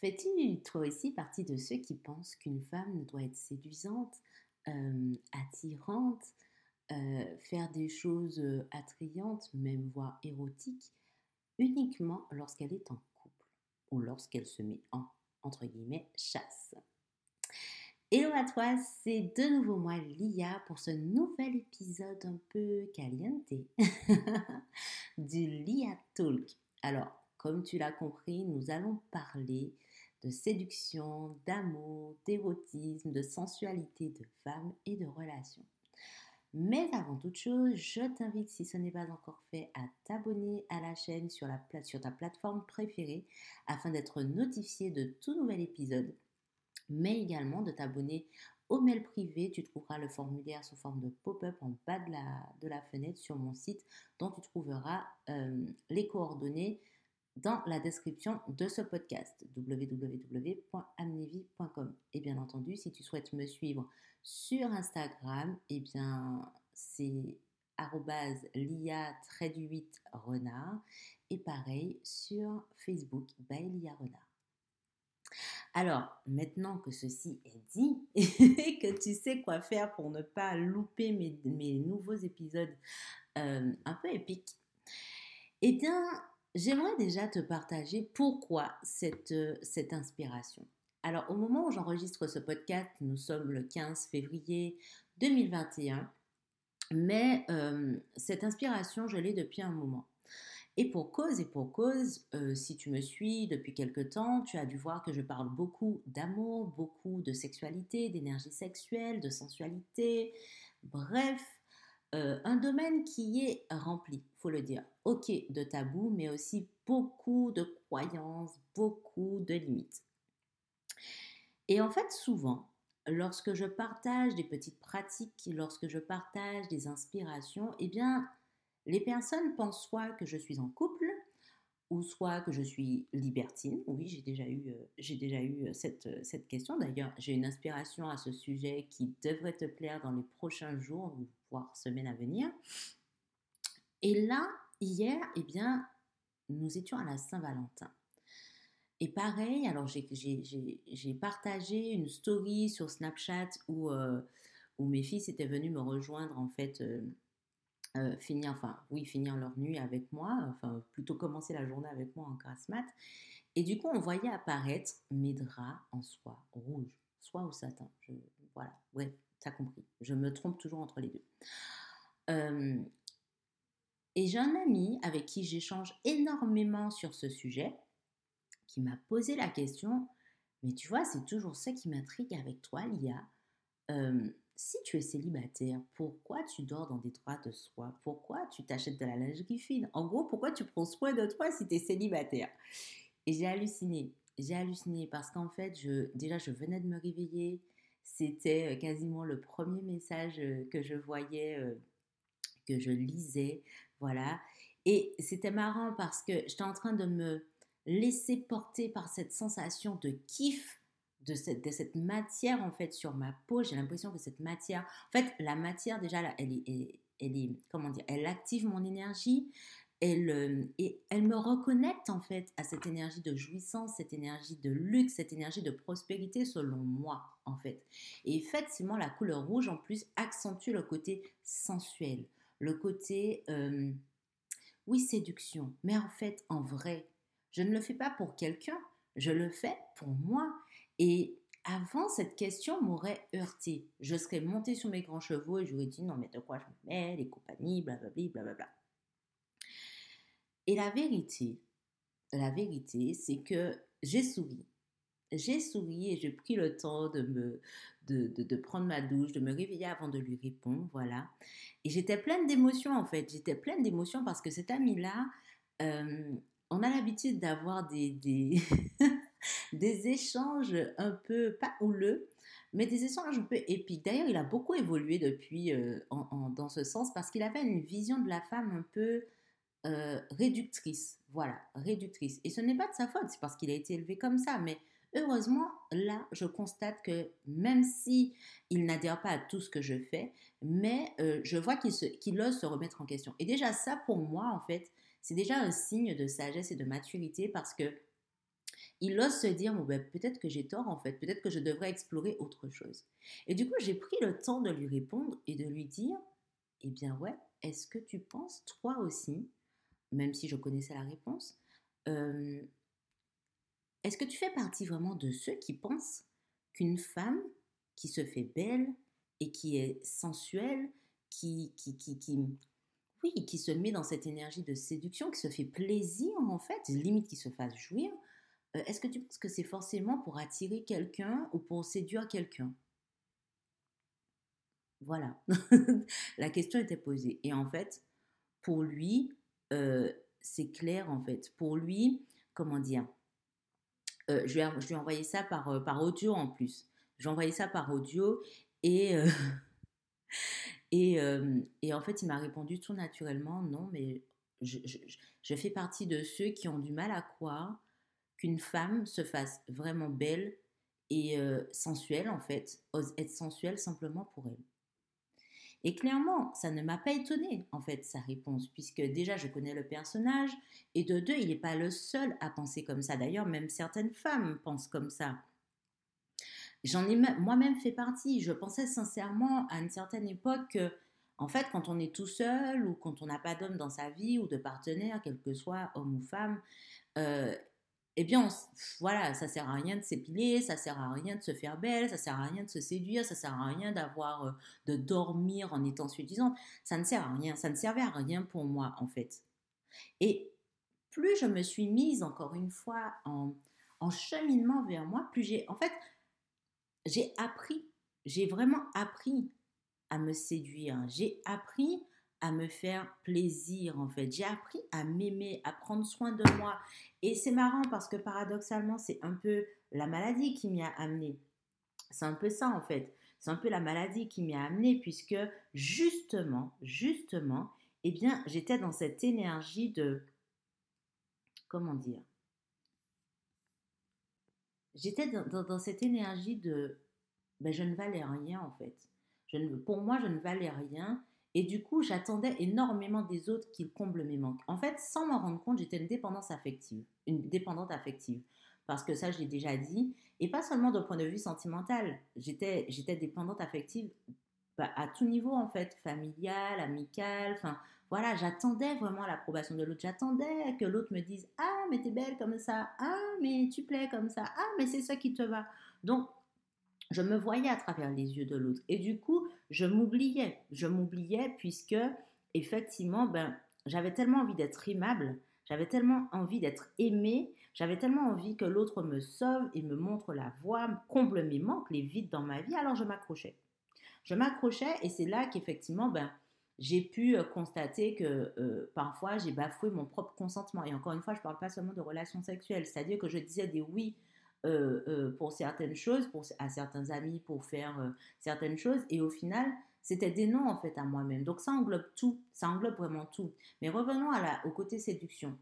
Fais-tu toi aussi partie de ceux qui pensent qu'une femme doit être séduisante, euh, attirante, euh, faire des choses euh, attrayantes, même voire érotiques, uniquement lorsqu'elle est en couple ou lorsqu'elle se met en, entre guillemets, chasse? Hello à toi, c'est de nouveau moi Lia pour ce nouvel épisode un peu caliente du Lia Talk. Alors, comme tu l'as compris, nous allons parler de séduction, d'amour, d'érotisme, de sensualité de femmes et de relations. Mais avant toute chose, je t'invite, si ce n'est pas encore fait, à t'abonner à la chaîne sur, la, ta plateforme préférée afin d'être notifié de tout nouvel épisode mais également de t'abonner au mail privé. Tu trouveras le formulaire sous forme de pop-up en bas de la, de la, fenêtre sur mon site dont tu trouveras euh, les coordonnées dans la description de ce podcast www.amnevi.com. Et bien entendu, si tu souhaites me suivre sur Instagram, eh bien c'est lia 8 renard et pareil sur Facebook by Lia Renard. Alors, maintenant que ceci est dit et que tu sais quoi faire pour ne pas louper mes, nouveaux épisodes euh, un peu épiques, eh bien, j'aimerais déjà te partager pourquoi cette, cette inspiration. Alors, au moment où j'enregistre ce podcast, nous sommes le 15 février 2021, mais euh, cette inspiration, je l'ai depuis un moment. Et pour cause et pour cause, euh, si tu me suis depuis quelque temps, tu as dû voir que je parle beaucoup d'amour, beaucoup de sexualité, d'énergie sexuelle, de sensualité, bref, euh, un domaine qui est rempli, faut le dire. Ok, de tabous, mais aussi beaucoup de croyances, beaucoup de limites. Et en fait, souvent, lorsque je partage des petites pratiques, lorsque je partage des inspirations, eh bien, les personnes pensent soit que je suis en couple, ou soit que je suis libertine. Oui, j'ai déjà eu, euh, j'ai déjà eu euh, cette, cette question. D'ailleurs, j'ai une inspiration à ce sujet qui devrait te plaire dans les prochains jours, voire à venir. Et là, hier, eh bien, nous étions à la Saint-Valentin. Et pareil, alors j'ai partagé une story sur Snapchat où, où mes fils étaient venus me rejoindre en fait euh, finir, enfin oui, finir leur nuit avec moi, enfin plutôt commencer la journée avec moi en grasse mat. Et du coup, on voyait apparaître mes draps en soie rouge, soie ou satin. Voilà, ouais, t'as compris. Je me trompe toujours entre les deux. Euh, et j'ai un ami avec qui j'échange énormément sur ce sujet qui m'a posé la question, mais tu vois, c'est toujours ça qui m'intrigue avec toi, Lia. Euh, si tu es célibataire, pourquoi tu dors dans des draps de soie? Pourquoi tu t'achètes de la lingerie fine? En gros, pourquoi tu prends soin de toi si tu es célibataire? Et j'ai halluciné. J'ai halluciné parce qu'en fait, déjà, je venais de me réveiller. C'était euh, quasiment le premier message euh, que je voyais, euh, que je lisais. Voilà. Et c'était marrant parce que j'étais en train de me laisser porter par cette sensation de kiff de cette, matière en fait sur ma peau. J'ai l'impression que cette matière, en fait, la matière déjà, elle elle comment dire, elle active mon énergie. Elle, et elle me reconnecte en fait à cette énergie de jouissance, cette énergie de luxe, cette énergie de prospérité selon moi en fait. Et effectivement, la couleur rouge en plus accentue le côté sensuel, le côté, euh, oui, séduction. Mais en fait, en vrai, je ne le fais pas pour quelqu'un, je le fais pour moi. Et avant, cette question m'aurait heurté. Je serais montée sur mes grands chevaux et j'aurais dit non, mais de quoi je me mets, les compagnies, blablabla, blablabla. Et la vérité, la vérité, c'est que j'ai souri. J'ai souri et j'ai pris le temps de, me, de, de, prendre ma douche, de me réveiller avant de lui répondre, voilà. Et j'étais pleine d'émotions en fait. J'étais pleine d'émotions parce que cet ami-là, euh, on a l'habitude d'avoir des, des, échanges un peu, pas houleux, mais des échanges un peu épiques. D'ailleurs, il a beaucoup évolué depuis euh, dans ce sens parce qu'il avait une vision de la femme un peu euh, réductrice. Voilà, réductrice. Et ce n'est pas de sa faute, c'est parce qu'il a été élevé comme ça. Mais heureusement, là, je constate que même si il n'adhère pas à tout ce que je fais, mais euh, je vois qu'il ose se remettre en question. Et déjà, ça, pour moi, en fait, c'est déjà un signe de sagesse et de maturité parce que il ose se dire, bon, ben, peut-être que j'ai tort en fait, peut-être que je devrais explorer autre chose. Et du coup, j'ai pris le temps de lui répondre et de lui dire, eh bien ouais, est-ce que tu penses, toi aussi, même si je connaissais la réponse, euh, est-ce que tu fais partie vraiment de ceux qui pensent qu'une femme qui se fait belle et qui est sensuelle, qui, qui, qui, qui, oui, qui se met dans cette énergie de séduction, qui se fait plaisir en fait, limite qui se fasse jouir, euh, est-ce que tu penses que c'est forcément pour attirer quelqu'un ou pour séduire quelqu'un? Voilà, la question était posée. Et en fait, pour lui, euh, c'est clair en fait. Pour lui, comment dire? Euh, je, lui ai, envoyé ça par, audio en plus. J'ai envoyé ça par audio et, et, et, en fait, il m'a répondu tout naturellement, non, mais je, fais partie de ceux qui ont du mal à croire qu'une femme se fasse vraiment belle et euh, sensuelle, en fait, ose être sensuelle simplement pour elle. Et clairement, ça ne m'a pas étonné, en fait, sa réponse, puisque déjà, je connais le personnage, et de deux, il n'est pas le seul à penser comme ça. D'ailleurs, même certaines femmes pensent comme ça. J'en ai moi-même fait partie. Je pensais sincèrement à une certaine époque que, en fait, quand on est tout seul ou quand on n'a pas d'homme dans sa vie ou de partenaire, quel que soit homme ou femme, euh, eh bien, voilà, ça sert à rien de s'épiler, ça sert à rien de se faire belle, ça sert à rien de se séduire, ça sert à rien d'avoir, euh, de dormir en étant séduisante. Ça ne sert à rien, ça ne servait à rien pour moi, en fait. Et plus je me suis mise, encore une fois, en, en cheminement vers moi, plus j'ai, en fait, j'ai appris, j'ai vraiment appris à me séduire. J'ai appris à me faire plaisir en fait. J'ai appris à m'aimer, à prendre soin de moi. Et c'est marrant parce que paradoxalement, c'est un peu la maladie qui m'y a amené. C'est un peu ça en fait. C'est un peu la maladie qui m'y a amené puisque justement, justement, eh bien, j'étais dans cette énergie de comment dire? J'étais dans, cette énergie de ben, je ne valais rien en fait. Pour moi, je ne valais rien et du coup, j'attendais énormément des autres qu'ils comblent mes manques. En fait, sans m'en rendre compte, j'étais une dépendance affective, une dépendante affective. Parce que ça, je l'ai déjà dit. Et pas seulement d'un point de vue sentimental. J'étais, dépendante affective bah, à tout niveau, en fait, familial, amical. Enfin, voilà, j'attendais vraiment l'approbation de l'autre. J'attendais que l'autre me dise Ah, mais t'es belle comme ça. Ah, mais tu plais comme ça. Ah, mais c'est ça qui te va. Donc, je me voyais à travers les yeux de l'autre. Et du coup, je m'oubliais. Je m'oubliais puisque, effectivement, ben, j'avais tellement envie d'être aimable, j'avais tellement envie d'être aimée, j'avais tellement envie que l'autre me sauve et me montre la voie, comble mes manques, les vides dans ma vie. Alors je m'accrochais. Je m'accrochais et c'est là qu'effectivement, ben, j'ai pu euh, constater que euh, parfois j'ai bafoué mon propre consentement. Et encore une fois, je ne parle pas seulement de relations sexuelles, c'est-à-dire que je disais des oui euh, euh, pour certaines choses, pour, à certains amis, pour faire euh, certaines choses. Et au final, c'était des noms en fait à moi-même. Donc ça englobe tout, ça englobe vraiment tout. Mais revenons à la, au côté séduction.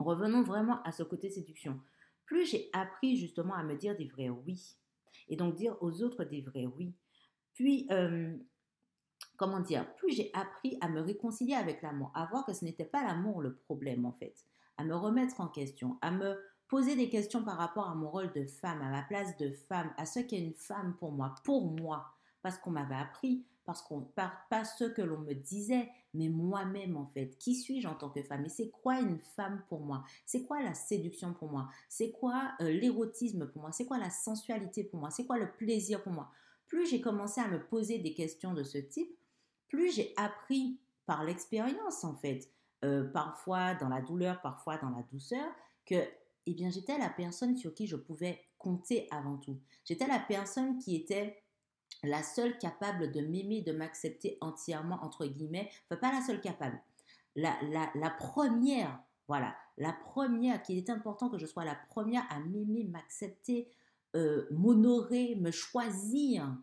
Revenons vraiment à ce côté séduction. Plus j'ai appris justement à me dire des vrais oui, et donc dire aux autres des vrais oui, puis comment dire, plus j'ai appris à me réconcilier avec l'amour, à voir que ce n'était pas l'amour le problème en fait, à me remettre en question, à me poser des questions par rapport à mon rôle de femme, à ma place de femme, à ce qu'est une femme pour moi, pour moi, parce qu'on m'avait appris, parce qu'on pas, pas ce que l'on me disait, mais moi-même en fait. Qui suis-je en tant que femme? Et c'est quoi une femme pour moi? C'est quoi la séduction pour moi? C'est quoi euh, l'érotisme pour moi? C'est quoi la sensualité pour moi? C'est quoi le plaisir pour moi? Plus j'ai commencé à me poser des questions de ce type, plus j'ai appris par l'expérience en fait, euh, parfois dans la douleur, parfois dans la douceur, que eh bien, j'étais la personne sur qui je pouvais compter avant tout. J'étais la personne qui était la seule capable de m'aimer, de m'accepter entièrement, entre guillemets. Enfin, pas la seule capable. La, la, la première, voilà, la première, qu'il est important que je sois la première à m'aimer, m'accepter, euh, m'honorer, me choisir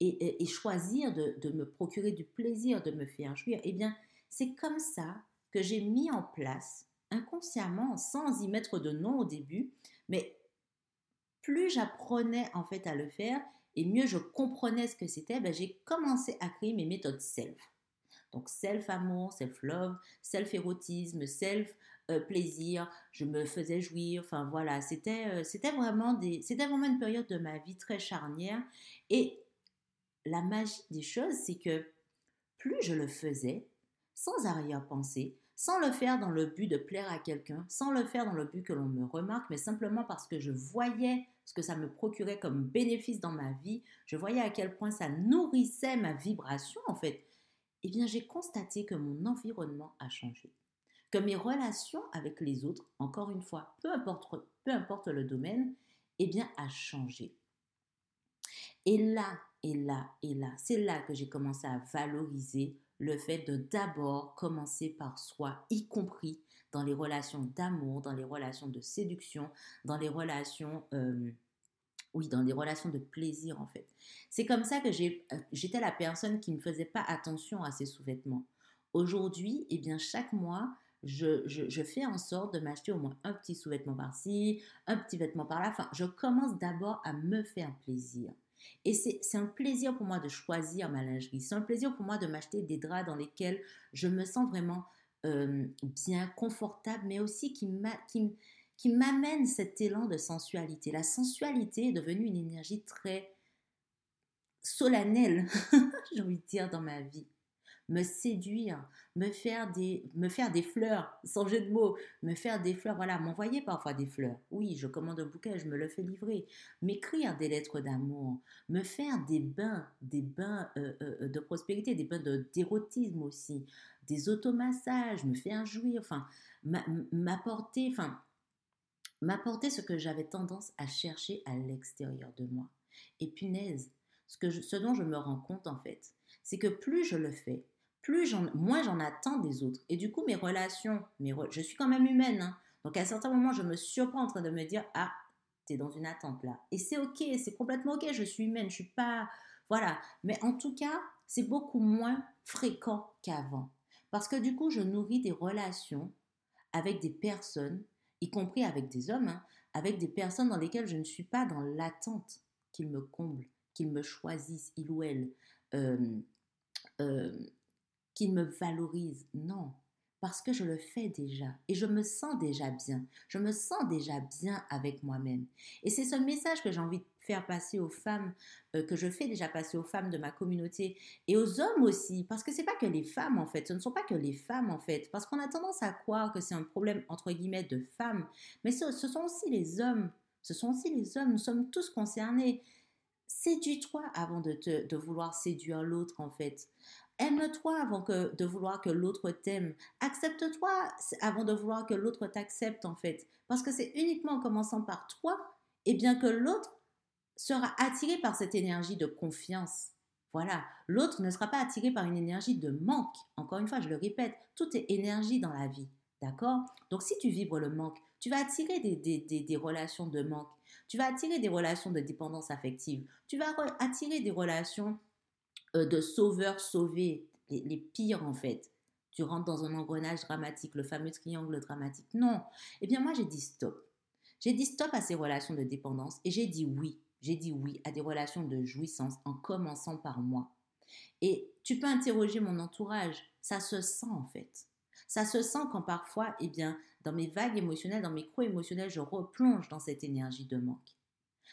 et, choisir de, de, me procurer du plaisir, de me faire jouir. Eh bien, c'est comme ça que j'ai mis en place inconsciemment, sans y mettre de nom au début, mais plus j'apprenais en fait à le faire et mieux je comprenais ce que c'était, ben, j'ai commencé à créer mes méthodes self. Donc self-amour, self-love, self-érotisme, self, euh, je me faisais jouir. Enfin voilà, c'était euh, c'était vraiment des c'était vraiment une période de ma vie très charnière. Et la magie des choses, c'est que plus je le faisais, sans arrière-pensée, sans le faire dans le but de plaire à quelqu'un, sans le faire dans le but que l'on me remarque, mais simplement parce que je voyais ce que ça me procurait comme bénéfice dans ma vie, je voyais à quel point ça nourrissait ma vibration en fait, eh bien j'ai constaté que mon environnement a changé, que mes relations avec les autres, encore une fois, peu importe, peu importe le domaine, eh bien a changé. Et là, et là, et là, c'est là que j'ai commencé à valoriser le fait de d'abord commencer par soi, y compris dans les relations d'amour, dans les relations de séduction, dans les relations, euh, oui, dans les relations de plaisir en fait. C'est comme ça que euh, j'étais la personne qui ne faisait pas attention à ses sous-vêtements. Aujourd'hui, eh bien chaque mois, je, je, fais en sorte de m'acheter au moins un petit sous-vêtement par-ci, un petit vêtement par-là. Enfin, je commence d'abord à me faire plaisir. Et c'est un plaisir pour moi de choisir ma lingerie. C'est un plaisir pour moi de m'acheter des draps dans lesquels je me sens vraiment euh, bien, confortable, mais aussi qui m'amène cet élan de sensualité. La sensualité est devenue une énergie très solennelle, j'ai envie de dire, dans ma vie me séduire, me faire des, me faire des fleurs, sans jeu de mots, me faire des fleurs, voilà, m'envoyer parfois des fleurs. Oui, je commande un bouquet, je me le fais livrer. M'écrire des lettres d'amour, me faire des bains, des bains euh, euh, de prospérité, des bains d'érotisme aussi, des automassages, me faire jouir, enfin, m'apporter, enfin, m'apporter ce que j'avais tendance à chercher à l'extérieur de moi. Et punaise, ce, que ce dont je me rends compte en fait, c'est que plus je le fais, plus j'en, moins j'en attends des autres. Et du coup, mes relations, mes je suis quand même humaine. Hein. donc à certains moments, je me surprends en train de me dire, ah, tu es dans une attente là. Et c'est ok, c'est complètement ok, je suis humaine, je suis pas... Voilà. Mais en tout cas, c'est beaucoup moins fréquent qu'avant. Parce que du coup, je nourris des relations avec des personnes, y compris avec des hommes, hein, avec des personnes dans lesquelles je ne suis pas dans l'attente qu'ils me comblent, qu'ils me choisissent, il ou elle. Euh, euh, qu'il me valorise. Non, parce que je le fais déjà et je me sens déjà bien. Je me sens déjà bien avec moi-même. Et c'est ce message que j'ai envie de faire passer aux femmes, euh, que je fais déjà passer aux femmes de ma communauté et aux hommes aussi, parce que c'est pas que les femmes en fait, ce ne sont pas que les femmes en fait, parce qu'on a tendance à croire que c'est un problème entre guillemets de femmes, mais ce, sont aussi les hommes. Ce sont aussi les hommes, nous sommes tous concernés. Séduis-toi avant de vouloir séduire l'autre en fait. Aime-toi avant que, de vouloir que l'autre t'aime. Accepte-toi avant de vouloir que l'autre t'accepte, en fait. Parce que c'est uniquement en commençant par toi, et bien que l'autre sera attiré par cette énergie de confiance. Voilà, l'autre ne sera pas attiré par une énergie de manque. Encore une fois, je le répète, tout est énergie dans la vie. D'accord? Donc si tu vibres le manque, tu vas attirer des, des, relations de manque. Tu vas attirer des relations de dépendance affective. Tu vas attirer des relations euh, de sauveurs sauvés, les, pires en fait. Tu rentres dans un engrenage dramatique, le fameux triangle dramatique. Non. Eh bien, moi, j'ai dit stop. J'ai dit stop à ces relations de dépendance et j'ai dit oui. J'ai dit oui à des relations de jouissance en commençant par moi. Et tu peux interroger mon entourage. Ça se sent en fait. Ça se sent quand parfois, eh bien, dans mes vagues émotionnelles, dans mes creux émotionnels, je replonge dans cette énergie de manque.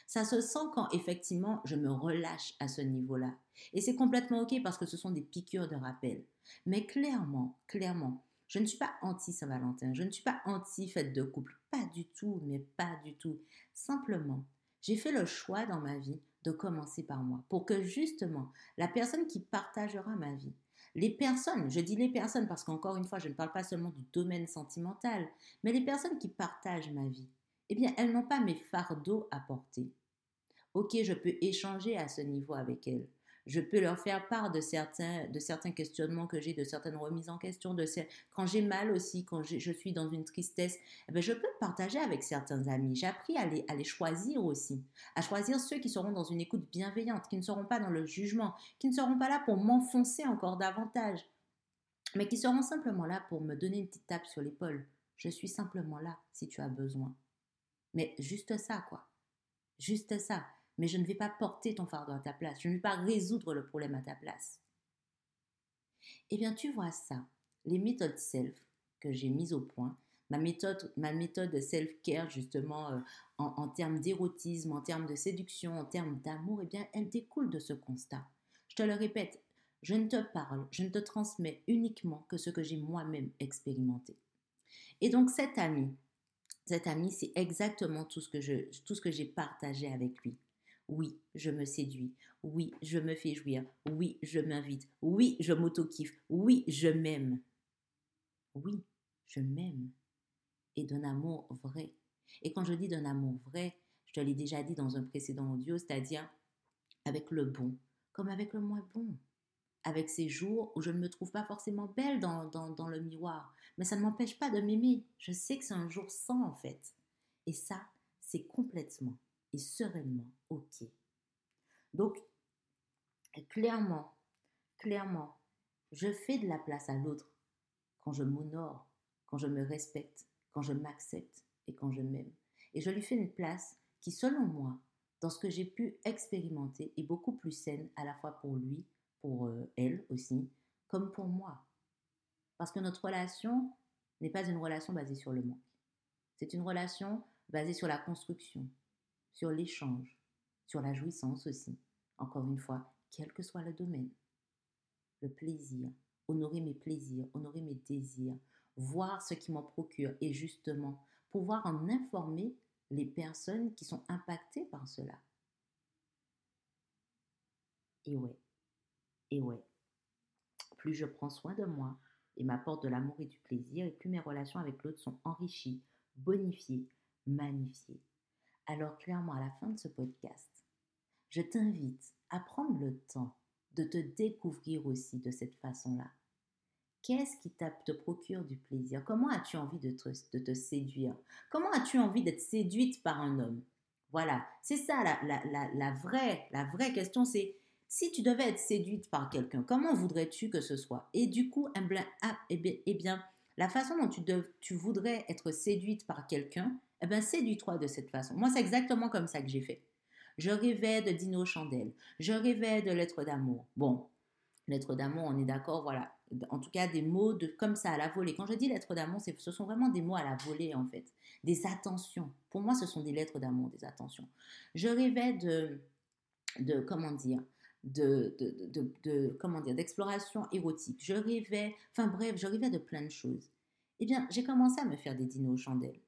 Ça se sent quand effectivement je me relâche à ce niveau-là. Et c'est complètement OK parce que ce sont des piqûres de rappel. Mais clairement, clairement, je ne suis pas anti-Saint-Valentin, je ne suis pas anti-fête de couple, pas du tout, mais pas du tout. Simplement, j'ai fait le choix dans ma vie de commencer par moi pour que justement la personne qui partagera ma vie, les personnes, je dis les personnes parce qu'encore une fois, je ne parle pas seulement du domaine sentimental, mais les personnes qui partagent ma vie, eh bien, elles n'ont pas mes fardeaux à porter. Ok, je peux échanger à ce niveau avec elles. Je peux leur faire part de certains, de certains questionnements que j'ai, de certaines remises en question. De quand j'ai mal aussi, quand je suis dans une tristesse, eh bien, je peux partager avec certains amis. J'ai appris à les, à les choisir aussi, à choisir ceux qui seront dans une écoute bienveillante, qui ne seront pas dans le jugement, qui ne seront pas là pour m'enfoncer encore davantage, mais qui seront simplement là pour me donner une petite tape sur l'épaule. Je suis simplement là si tu as besoin. Mais juste ça, quoi. Juste ça mais je ne vais pas porter ton fardeau à ta place, je ne vais pas résoudre le problème à ta place. Eh bien, tu vois ça, les méthodes self que j'ai mises au point, Ma méthode, ma méthode self-care, justement, euh, en, termes d'érotisme, en termes de séduction, en termes d'amour, eh bien, elle découle de ce constat. Je te le répète, je ne te parle, je ne te transmets uniquement que ce que j'ai moi-même expérimenté. Et donc, cet ami, cet ami, c'est exactement tout ce que j'ai partagé avec lui. Oui, je me séduis. Oui, je me fais jouir. Oui, je m'invite. Oui, je m'auto-kiffe. Oui, je m'aime. Oui, je m'aime. Et d'un amour vrai. Et quand je dis d'un amour vrai, je te l'ai déjà dit dans un précédent audio, c'est-à-dire avec le bon comme avec le moins bon avec ces jours où je ne me trouve pas forcément belle dans, dans, le miroir. Mais ça ne m'empêche pas de m'aimer. Je sais que c'est un jour sans en fait. Et ça, c'est complètement et sereinement OK. Donc, clairement, clairement, je fais de la place à l'autre quand je m'honore, quand je me respecte, quand je m'accepte et quand je m'aime. Et je lui fais une place qui, selon moi, dans ce que j'ai pu expérimenter, est beaucoup plus saine à la fois pour lui pour euh, elle aussi, comme pour moi. Parce que notre relation n'est pas une relation basée sur le manque. C'est une relation basée sur la construction, sur l'échange, sur la jouissance aussi. Encore une fois, quel que soit le domaine. Le plaisir, honorer mes plaisirs, honorer mes désirs, voir ce qui m'en procure et justement pouvoir en informer les personnes qui sont impactées par cela. Et ouais, et ouais, plus je prends soin de moi et m'apporte de l'amour et du plaisir, et plus mes relations avec l'autre sont enrichies, bonifiées, magnifiées. Alors clairement, à la fin de ce podcast, je t'invite à prendre le temps de te découvrir aussi de cette façon-là. Qu'est-ce qui te procure du plaisir? Comment as-tu envie de te, de te séduire? Comment as-tu envie d'être séduite par un homme? Voilà, c'est ça la, la, la, vraie, la vraie question, c'est si tu devais être séduite par quelqu'un, comment voudrais-tu que ce soit? Et du coup, ah, eh, eh bien, la façon dont tu, tu voudrais être séduite par quelqu'un, eh bien, séduis-toi de cette façon. Moi, c'est exactement comme ça que j'ai fait. Je rêvais de Dino Chandelle. Je rêvais de lettres d'amour. Bon, lettres d'amour, on est d'accord, voilà. En tout cas, des mots de comme ça à la volée. Quand je dis lettres d'amour, ce sont vraiment des mots à la volée, en fait. Des attentions. Pour moi, ce sont des lettres d'amour, des attentions. Je rêvais de, de comment dire, de, de, comment dire, d'exploration érotique. Je rêvais, enfin bref, je rêvais de plein de choses. Eh bien, j'ai commencé à me faire des dinos aux chandelles.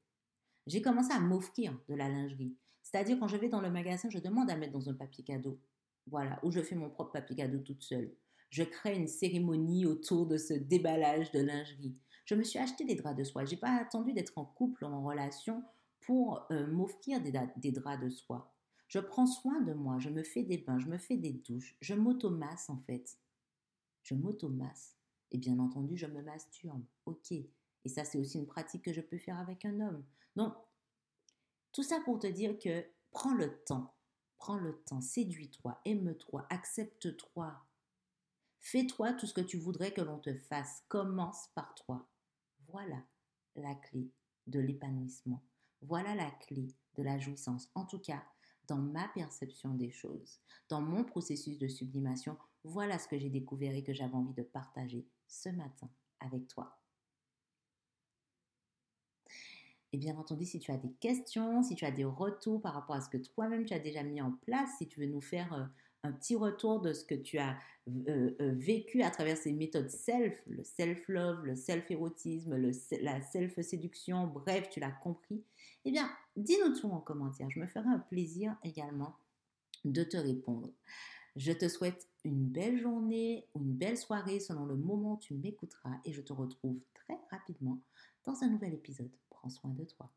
J'ai commencé à m'offrir de la lingerie. C'est-à-dire, quand je vais dans le magasin, je demande à mettre dans un papier cadeau. Voilà, où je fais mon propre papier cadeau toute seule. Je crée une cérémonie autour de ce déballage de lingerie. Je me suis acheté des draps de soie. J'ai pas attendu d'être en couple ou en relation pour euh, m'offrir des draps de soie. Je prends soin de moi, je me fais des bains, je me fais des douches, je m'automasse en fait. Je m'automasse. Et bien entendu, je me masturbe. Ok. Et ça, c'est aussi une pratique que je peux faire avec un homme. Donc, tout ça pour te dire que prends le temps. Prends le temps. Séduis-toi, aime-toi, accepte-toi. Fais-toi tout ce que tu voudrais que l'on te fasse. Commence par toi. Voilà la clé de l'épanouissement. Voilà la clé de la jouissance. En tout cas, dans ma perception des choses, dans mon processus de sublimation, voilà ce que j'ai découvert et que j'avais envie de partager ce matin avec toi. Et bien entendu, si tu as des questions, si tu as des retours par rapport à ce que toi-même tu as déjà mis en place, si tu veux nous faire euh, un petit retour de ce que tu as euh, euh, vécu à travers ces méthodes self, le self-love, le self-érotisme, la self-séduction, bref, tu l'as compris, eh bien, dis-nous tout en commentaire. Je me ferai un plaisir également de te répondre. Je te souhaite une belle journée ou une belle soirée selon le moment où tu m'écouteras et je te retrouve très rapidement dans un nouvel épisode. Prends soin de toi.